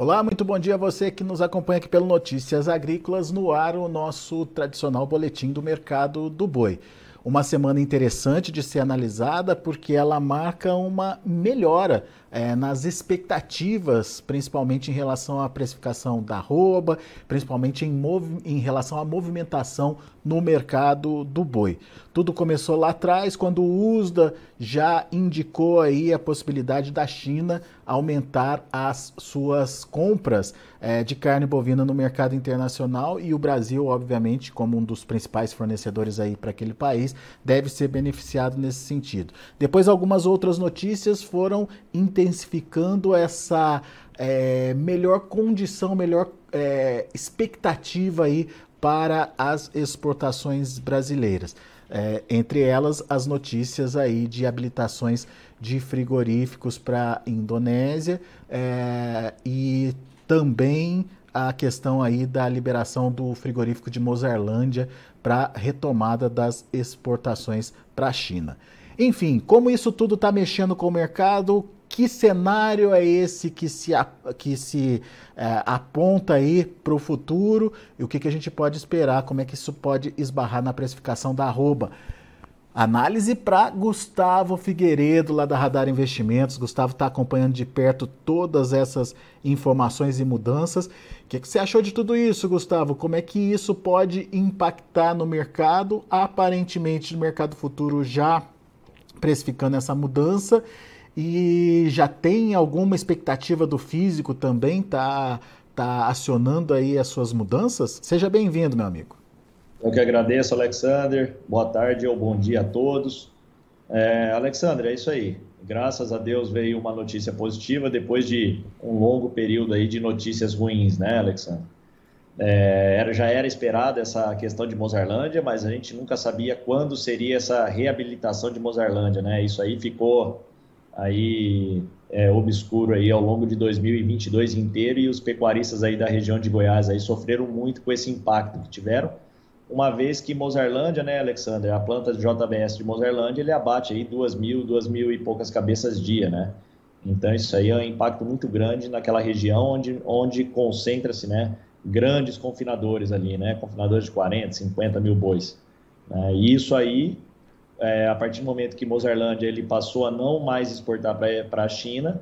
Olá, muito bom dia a você que nos acompanha aqui pelo Notícias Agrícolas no ar, o nosso tradicional boletim do mercado do boi. Uma semana interessante de ser analisada porque ela marca uma melhora é, nas expectativas, principalmente em relação à precificação da arroba, principalmente em, em relação à movimentação no mercado do boi. Tudo começou lá atrás, quando o USDA já indicou aí a possibilidade da China aumentar as suas compras é, de carne bovina no mercado internacional e o Brasil, obviamente, como um dos principais fornecedores aí para aquele país, deve ser beneficiado nesse sentido. Depois, algumas outras notícias foram intensificando essa é, melhor condição, melhor é, expectativa aí para as exportações brasileiras. É, entre elas, as notícias aí de habilitações de frigoríficos para Indonésia é, e também a questão aí da liberação do frigorífico de Mozarlândia para retomada das exportações para a China. Enfim, como isso tudo está mexendo com o mercado, que cenário é esse que se, que se é, aponta aí para o futuro e o que, que a gente pode esperar, como é que isso pode esbarrar na precificação da arroba. Análise para Gustavo Figueiredo, lá da Radar Investimentos. Gustavo está acompanhando de perto todas essas informações e mudanças. O que, que, você achou de tudo isso, Gustavo? Como é que isso pode impactar no mercado? Aparentemente, no mercado futuro já precificando essa mudança. E já tem alguma expectativa do físico também? Tá, tá acionando aí as suas mudanças? Seja bem-vindo, meu amigo. Eu que agradeço, Alexander. Boa tarde ou bom dia a todos. É, Alexander, é isso aí. Graças a Deus veio uma notícia positiva depois de um longo período aí de notícias ruins, né, Alexander? É, era, já era esperada essa questão de Mozarlândia, mas a gente nunca sabia quando seria essa reabilitação de Mozarlândia, né? Isso aí ficou aí é, obscuro aí ao longo de 2022 inteiro e os pecuaristas aí da região de Goiás aí sofreram muito com esse impacto que tiveram uma vez que Mozarlândia, né, Alexander, a planta de JBS de Mozarlândia, ele abate aí duas mil, duas mil e poucas cabeças dia, né? Então isso aí é um impacto muito grande naquela região onde, onde concentra-se, né, grandes confinadores ali, né, confinadores de 40, 50 mil bois. Né? E isso aí, é, a partir do momento que Mozarlândia ele passou a não mais exportar para a China,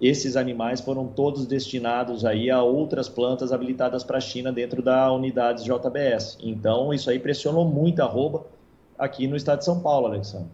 esses animais foram todos destinados aí a outras plantas habilitadas para a China dentro da unidade JBS. Então, isso aí pressionou muito a arroba aqui no estado de São Paulo, Alexandre.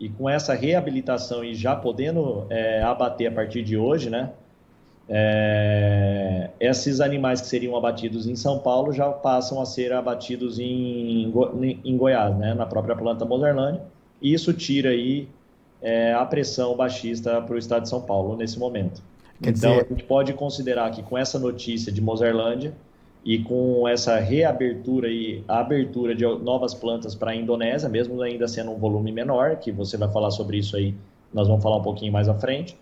E com essa reabilitação e já podendo é, abater a partir de hoje, né? É, esses animais que seriam abatidos em São Paulo já passam a ser abatidos em, em Goiás, né? Na própria planta Mozarlândia. E isso tira aí é, a pressão baixista para o estado de São Paulo nesse momento. Quer então, dizer... a gente pode considerar que com essa notícia de Mozarlândia e com essa reabertura e a abertura de novas plantas para a Indonésia, mesmo ainda sendo um volume menor, que você vai falar sobre isso aí, nós vamos falar um pouquinho mais à frente,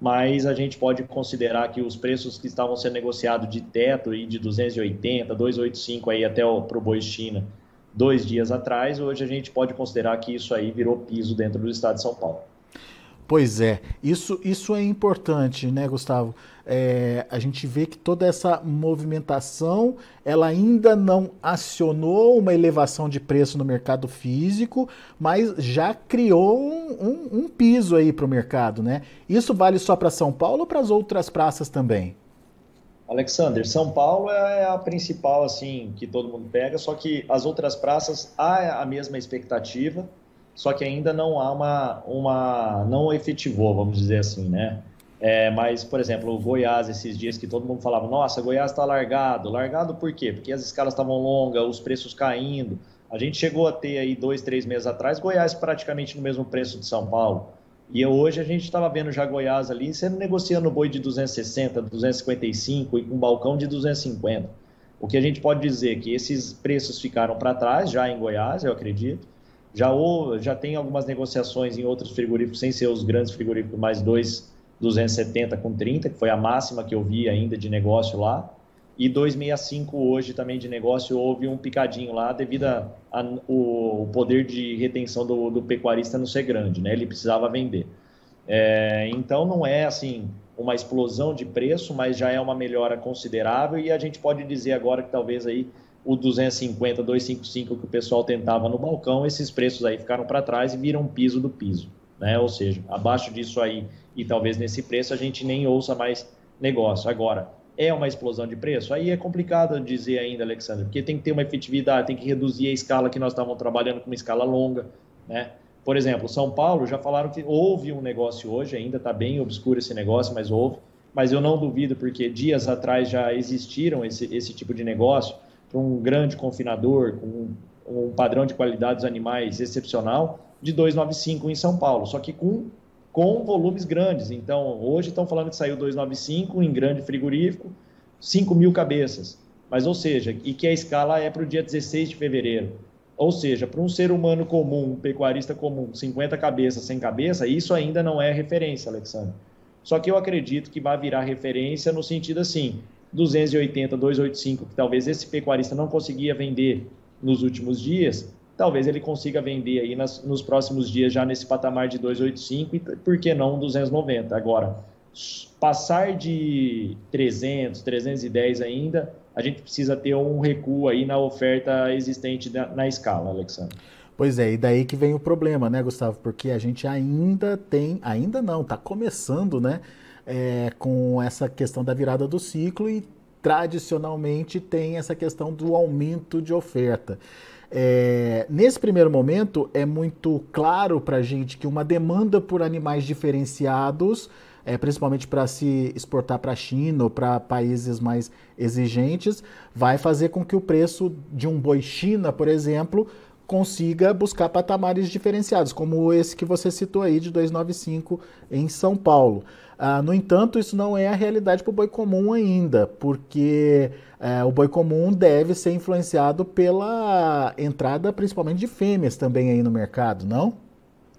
mas a gente pode considerar que os preços que estavam sendo negociados de teto e de 280, 285 aí até para o boi China, dois dias atrás, hoje a gente pode considerar que isso aí virou piso dentro do estado de São Paulo. Pois é, isso, isso é importante, né, Gustavo? É, a gente vê que toda essa movimentação, ela ainda não acionou uma elevação de preço no mercado físico, mas já criou um, um, um piso aí para o mercado, né? Isso vale só para São Paulo ou para as outras praças também? Alexander, São Paulo é a principal, assim, que todo mundo pega, só que as outras praças há a mesma expectativa, só que ainda não há uma, uma não efetivou, vamos dizer assim, né? É, mas, por exemplo, o Goiás, esses dias que todo mundo falava, nossa, Goiás está largado. Largado por quê? Porque as escalas estavam longas, os preços caindo. A gente chegou a ter aí dois, três meses atrás, Goiás praticamente no mesmo preço de São Paulo. E hoje a gente estava vendo já Goiás ali, sendo negociando boi de 260, 255 e com balcão de 250. O que a gente pode dizer é que esses preços ficaram para trás já em Goiás, eu acredito. Já, já tem algumas negociações em outros frigoríficos, sem ser os grandes frigoríficos, mais dois 270 com 30, que foi a máxima que eu vi ainda de negócio lá e 265 hoje também de negócio houve um picadinho lá devido ao poder de retenção do, do, pecuarista não ser grande, né? Ele precisava vender. É, então não é assim uma explosão de preço, mas já é uma melhora considerável e a gente pode dizer agora que talvez aí o 250, 255 que o pessoal tentava no balcão, esses preços aí ficaram para trás e viram piso do piso, né? Ou seja, abaixo disso aí e talvez nesse preço a gente nem ouça mais negócio. Agora, é uma explosão de preço? Aí é complicado dizer ainda, Alexandre, porque tem que ter uma efetividade, tem que reduzir a escala que nós estávamos trabalhando com uma escala longa, né? Por exemplo, São Paulo já falaram que houve um negócio hoje, ainda está bem obscuro esse negócio, mas houve. Mas eu não duvido, porque dias atrás já existiram esse, esse tipo de negócio para um grande confinador, com um, um padrão de qualidade dos animais excepcional, de 295 em São Paulo, só que com, com volumes grandes. Então, hoje estão falando que saiu 295 em grande frigorífico, 5 mil cabeças. Mas, ou seja, e que a escala é para o dia 16 de fevereiro. Ou seja, para um ser humano comum, um pecuarista comum, 50 cabeças, sem cabeça, isso ainda não é referência, Alexandre. Só que eu acredito que vai virar referência no sentido assim, 280, 285, que talvez esse pecuarista não conseguia vender nos últimos dias, talvez ele consiga vender aí nas, nos próximos dias já nesse patamar de 285 e por que não 290. Agora, passar de 300, 310 ainda, a gente precisa ter um recuo aí na oferta existente na, na escala, Alexandre. Pois é, e daí que vem o problema, né, Gustavo? Porque a gente ainda tem, ainda não, está começando, né, é, com essa questão da virada do ciclo e tradicionalmente tem essa questão do aumento de oferta. É, nesse primeiro momento, é muito claro para a gente que uma demanda por animais diferenciados é, principalmente para se exportar para a China ou para países mais exigentes, vai fazer com que o preço de um boi China, por exemplo, consiga buscar patamares diferenciados, como esse que você citou aí de 295 em São Paulo. Ah, no entanto, isso não é a realidade para o boi comum ainda, porque é, o boi comum deve ser influenciado pela entrada principalmente de fêmeas também aí no mercado, não?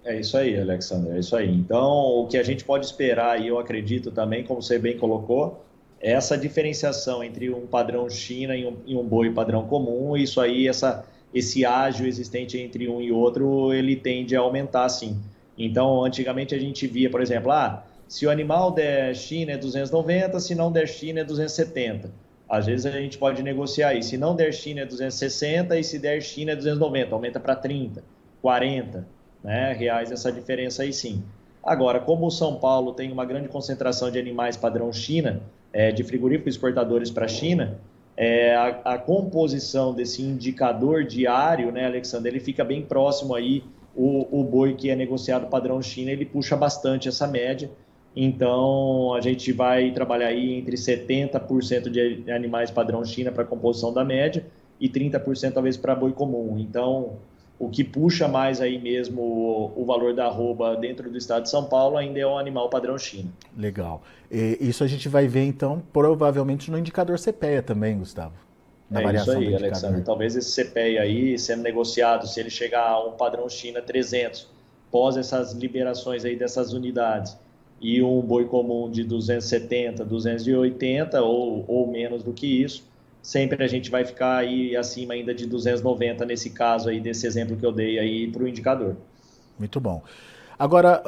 É isso aí, Alexandre, é isso aí. Então, o que a gente pode esperar, e eu acredito também, como você bem colocou, é essa diferenciação entre um padrão China e um, e um boi padrão comum, isso aí, essa, esse ágio existente entre um e outro, ele tende a aumentar, sim. Então, antigamente a gente via, por exemplo, ah, se o animal der China é 290, se não der China é 270. Às vezes a gente pode negociar isso. Se não der China é 260 e se der China é 290, aumenta para 30, 40 né, reais essa diferença aí sim. Agora, como o São Paulo tem uma grande concentração de animais padrão China, é, de frigoríficos exportadores para a China, é, a, a, composição desse indicador diário, né, Alexandre, ele fica bem próximo aí, o, o boi que é negociado padrão China, ele puxa bastante essa média, então a gente vai trabalhar aí entre 70% de animais padrão China para composição da média e 30% talvez para boi comum. Então, o que puxa mais aí mesmo o, o, valor da arroba dentro do estado de São Paulo ainda é um animal padrão China. Legal. E isso a gente vai ver então provavelmente no indicador CPEA também, Gustavo. Na é isso aí, Alexandre. Talvez esse CPEA aí sendo negociado, se ele chegar a um padrão China 300, pós essas liberações aí dessas unidades, e um boi comum de 270, 280 ou, ou menos do que isso, sempre a gente vai ficar aí acima ainda de 290 nesse caso aí, desse exemplo que eu dei aí para o indicador. Muito bom. Agora,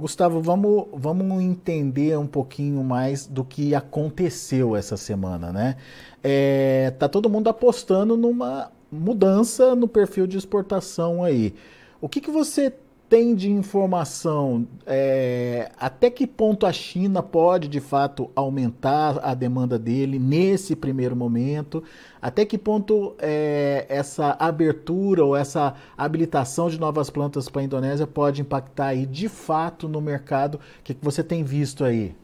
Gustavo, vamos, vamos entender um pouquinho mais do que aconteceu essa semana, né? É, tá todo mundo apostando numa mudança no perfil de exportação aí. O que, que você tem de informação? É, até que ponto a China pode, de fato, aumentar a demanda dele nesse primeiro momento? Até que ponto é, essa abertura ou essa habilitação de novas plantas para a Indonésia pode impactar aí, de fato, no mercado? O que, que você tem visto aí?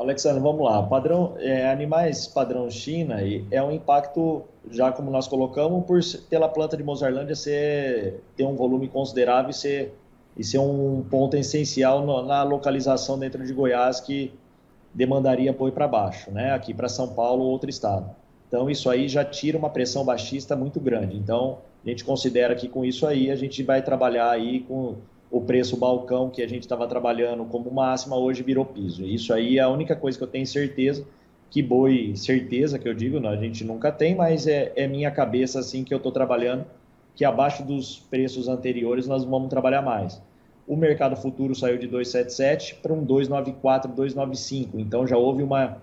Alexandre, vamos lá. Padrão, é, animais padrão China é um impacto, já como nós colocamos, por pela planta de Mozarlândia ser, ter um volume considerável e ser, e ser um ponto essencial no, na localização dentro de Goiás que demandaria apoio para baixo, né? aqui para São Paulo ou outro estado. Então, isso aí já tira uma pressão baixista muito grande. Então, a gente considera que com isso aí a gente vai trabalhar aí com o preço balcão que a gente estava trabalhando como máxima hoje virou piso. Isso aí é a única coisa que eu tenho certeza que boi, certeza que eu digo, não, a gente nunca tem, mas é, é minha cabeça assim que eu estou trabalhando, que abaixo dos preços anteriores nós vamos trabalhar mais. o mercado futuro saiu de 2,77 para um 2,94, 2,95. Então já houve uma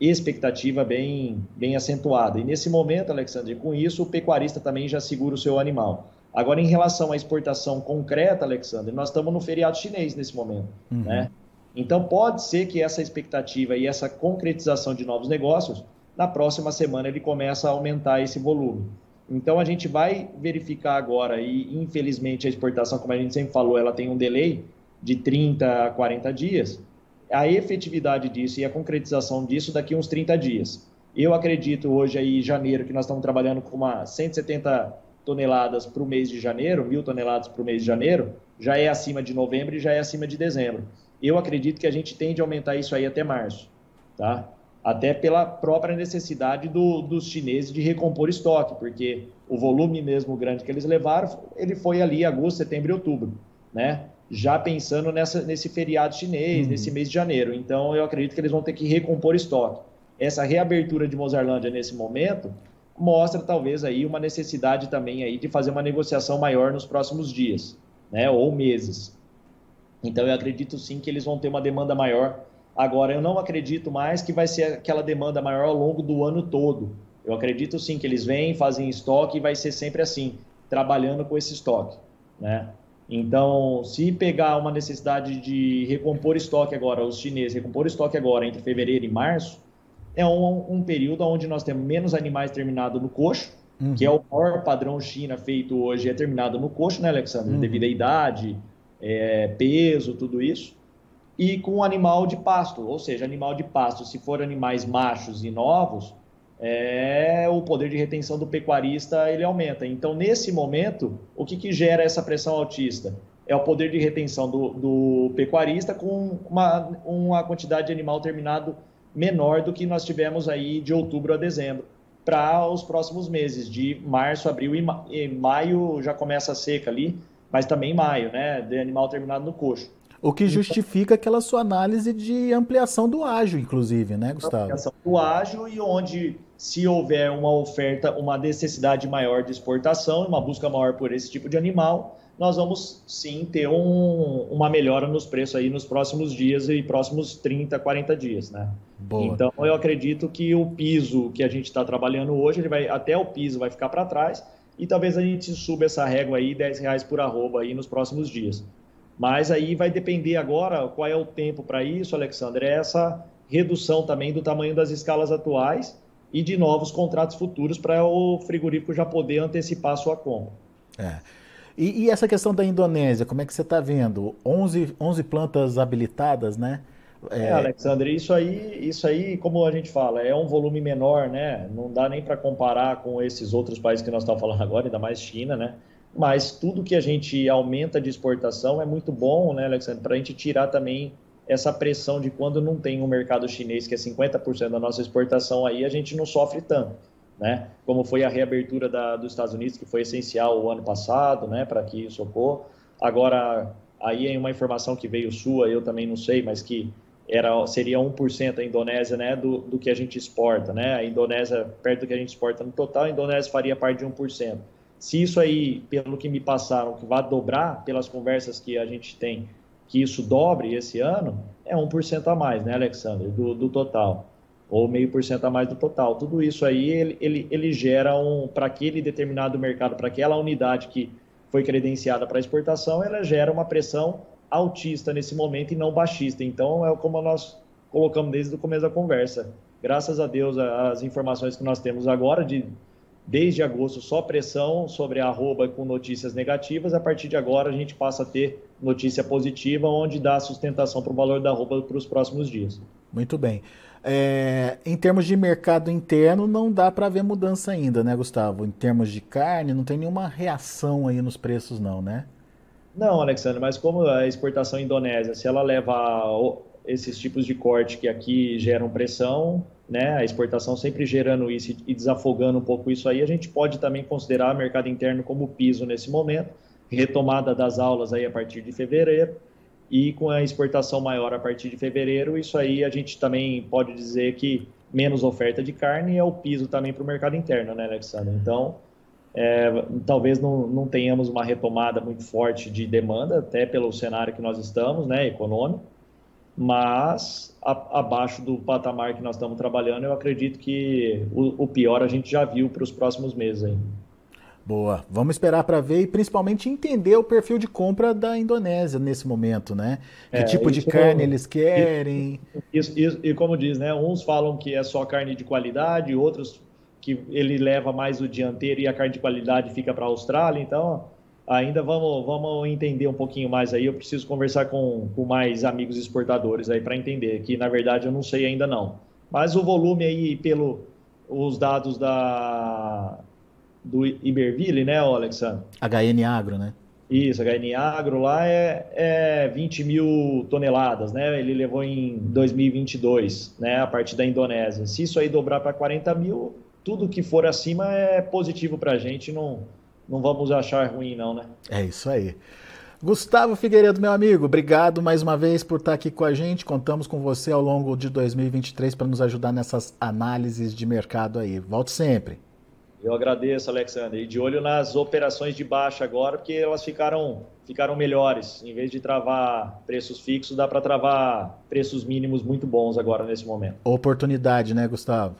expectativa bem, bem acentuada. E nesse momento, Alexandre, com isso, o pecuarista também já segura o seu animal. Agora, em relação à exportação concreta, Alexandre, nós estamos no feriado chinês nesse momento, uhum. né? Então, pode ser que essa expectativa e essa concretização de novos negócios, na próxima semana ele começa a aumentar esse volume. Então, a gente vai verificar agora, e infelizmente a exportação, como a gente sempre falou, ela tem um delay de 30 a 40 dias, a efetividade disso e a concretização disso daqui a uns 30 dias. Eu acredito hoje aí, em janeiro, que nós estamos trabalhando com uma 170 toneladas para o mês de janeiro, mil toneladas para o mês de janeiro, já é acima de novembro e já é acima de dezembro. Eu acredito que a gente tende a aumentar isso aí até março, tá? Até pela própria necessidade do, dos chineses de recompor estoque, porque o volume mesmo grande que eles levaram, ele foi ali agosto, setembro e outubro, né? Já pensando nessa, nesse feriado chinês, uhum. nesse mês de janeiro. Então, eu acredito que eles vão ter que recompor estoque. Essa reabertura de Mozarlândia nesse momento mostra talvez aí uma necessidade também aí de fazer uma negociação maior nos próximos dias, né, ou meses. Então eu acredito sim que eles vão ter uma demanda maior. Agora eu não acredito mais que vai ser aquela demanda maior ao longo do ano todo. Eu acredito sim que eles vêm, fazem estoque e vai ser sempre assim, trabalhando com esse estoque, né? Então, se pegar uma necessidade de recompor estoque agora, os chineses recompor estoque agora entre fevereiro e março, é um, um período onde nós temos menos animais terminados no coxo, uhum. que é o maior padrão China feito hoje, é terminado no coxo, né, Alexandre? Uhum. Devido à idade, é, peso, tudo isso. E com animal de pasto, ou seja, animal de pasto, se for animais machos e novos, é, o poder de retenção do pecuarista ele aumenta. Então, nesse momento, o que, que gera essa pressão altista? É o poder de retenção do, do pecuarista com uma, uma quantidade de animal terminado menor do que nós tivemos aí de outubro a dezembro para os próximos meses, de março, abril e, ma e, maio já começa a seca ali, mas também maio, né, de animal terminado no coxo. O que justifica aquela sua análise de ampliação do ágio, inclusive, né, Gustavo? Ampliação do ágio e onde, se houver uma oferta, uma necessidade maior de exportação, uma busca maior por esse tipo de animal, nós vamos sim ter um, uma melhora nos preços aí nos próximos dias e próximos 30, 40 dias, né? Boa. Então eu acredito que o piso que a gente está trabalhando hoje, ele vai até o piso vai ficar para trás e talvez a gente suba essa régua aí 10 reais por arroba aí nos próximos dias. Mas aí vai depender agora qual é o tempo para isso, Alexandre, é essa redução também do tamanho das escalas atuais e de novos contratos futuros para o frigorífico já poder antecipar a sua compra. É. E, e, essa questão da Indonésia, como é que você está vendo? 11, 11 plantas habilitadas, né? É... é, Alexandre, isso aí, isso aí, como a gente fala, é um volume menor, né? Não dá nem para comparar com esses outros países que nós estamos falando agora, ainda mais China, né? Mas tudo que a gente aumenta de exportação é muito bom, né, Alexandre? Para a gente tirar também essa pressão de quando não tem um mercado chinês, que é 50% da nossa exportação aí, a gente não sofre tanto né? Como foi a reabertura da, dos Estados Unidos, que foi essencial o ano passado, né? Para que isso ocorra. Agora, aí é uma informação que veio sua, eu também não sei, mas que era, seria 1% a Indonésia, né? Do, do que a gente exporta, né? A Indonésia, perto do que a gente exporta no total, a Indonésia faria parte de 1%. Se isso aí, pelo que me passaram, que vai dobrar, pelas conversas que a gente tem, que isso dobre esse ano, é 1% a mais, né, Alexandre, do, do total ou meio por cento a mais do total. Tudo isso aí ele, ele, ele gera um para aquele determinado mercado, para aquela unidade que foi credenciada para exportação, ela gera uma pressão altista nesse momento e não baixista. Então é como nós colocamos desde o começo da conversa. Graças a Deus as informações que nós temos agora de desde agosto só pressão sobre a arroba com notícias negativas. A partir de agora a gente passa a ter notícia positiva, onde dá sustentação para o valor da arroba para os próximos dias. Muito bem. É, em termos de mercado interno, não dá para ver mudança ainda, né, Gustavo? Em termos de carne, não tem nenhuma reação aí nos preços, não, né? Não, Alexandre, mas como a exportação indonésia, se ela leva esses tipos de corte que aqui geram pressão, né, a exportação sempre gerando isso e desafogando um pouco isso aí, a gente pode também considerar o mercado interno como piso nesse momento, retomada das aulas aí a partir de fevereiro, e com a exportação maior a partir de fevereiro, isso aí a gente também pode dizer que menos oferta de carne é o piso também para o mercado interno, né, Alexandre? Então, é, talvez não, não tenhamos uma retomada muito forte de demanda, até pelo cenário que nós estamos, né, econômico, mas a, abaixo do patamar que nós estamos trabalhando, eu acredito que o, o pior a gente já viu para os próximos meses ainda. Boa. Vamos esperar para ver e principalmente entender o perfil de compra da Indonésia nesse momento, né? Que é, tipo de carne eles querem. Isso, isso, e como diz, né? Uns falam que é só carne de qualidade, outros que ele leva mais o dianteiro e a carne de qualidade fica para a Austrália. Então, ainda vamos, vamos entender um pouquinho mais aí. Eu preciso conversar com, com mais amigos exportadores aí para entender, que na verdade eu não sei ainda não. Mas o volume aí, pelo os dados da do Iberville, né, Alexandre? HN Agro, né? Isso, HN Agro lá é, é 20 mil toneladas, né? Ele levou em 2022, né? A partir da Indonésia. Se isso aí dobrar para 40 mil, tudo que for acima é positivo para a gente, não, não vamos achar ruim, não, né? É isso aí. Gustavo Figueiredo, meu amigo, obrigado mais uma vez por estar aqui com a gente. Contamos com você ao longo de 2023 para nos ajudar nessas análises de mercado aí. Volte sempre. Eu agradeço, Alexandre. E de olho nas operações de baixa agora, porque elas ficaram, ficaram melhores. Em vez de travar preços fixos, dá para travar preços mínimos muito bons agora nesse momento. Oportunidade, né, Gustavo?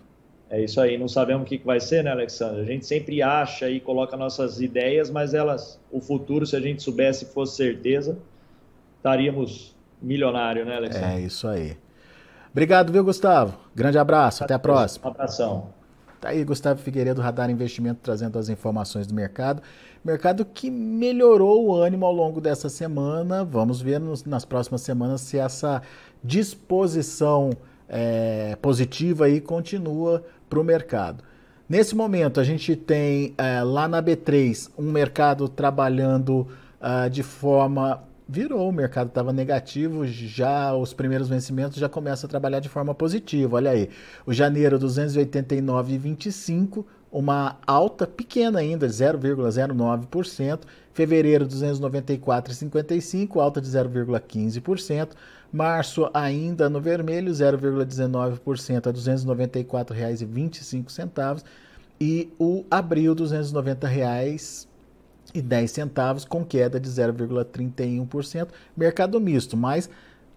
É isso aí. Não sabemos o que vai ser, né, Alexandre? A gente sempre acha e coloca nossas ideias, mas elas, o futuro, se a gente soubesse, fosse certeza, estaríamos milionário, né, Alexandre? É isso aí. Obrigado, viu, Gustavo? Grande abraço. Até a próxima. Um abração. Tá aí Gustavo Figueiredo, Radar Investimento, trazendo as informações do mercado. Mercado que melhorou o ânimo ao longo dessa semana. Vamos ver nos, nas próximas semanas se essa disposição é, positiva aí continua para o mercado. Nesse momento, a gente tem é, lá na B3 um mercado trabalhando uh, de forma virou, o mercado estava negativo, já os primeiros vencimentos já começam a trabalhar de forma positiva. Olha aí, o janeiro 289,25, uma alta pequena ainda, 0,09%. Fevereiro 294,55, alta de 0,15%. Março ainda no vermelho, 0,19% a R$ 294,25. E o abril, 290 reais e 10 centavos, com queda de 0,31%. Mercado misto, mas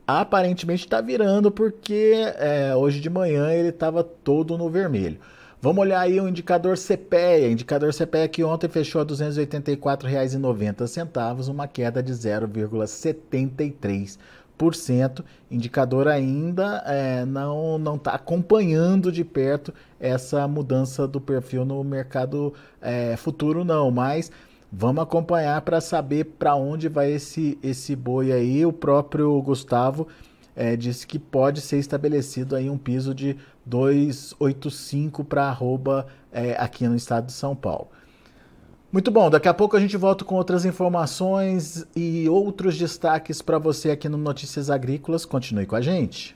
aparentemente está virando porque é, hoje de manhã ele estava todo no vermelho. Vamos olhar aí o indicador CPEA. Indicador CPEA que ontem fechou a R$ 284,90, uma queda de 0,73%. Indicador ainda é, não está acompanhando de perto essa mudança do perfil no mercado é, futuro, não, mas Vamos acompanhar para saber para onde vai esse, esse boi aí. O próprio Gustavo é, disse que pode ser estabelecido aí um piso de 285 para arroba é, aqui no estado de São Paulo. Muito bom, daqui a pouco a gente volta com outras informações e outros destaques para você aqui no Notícias Agrícolas. Continue com a gente.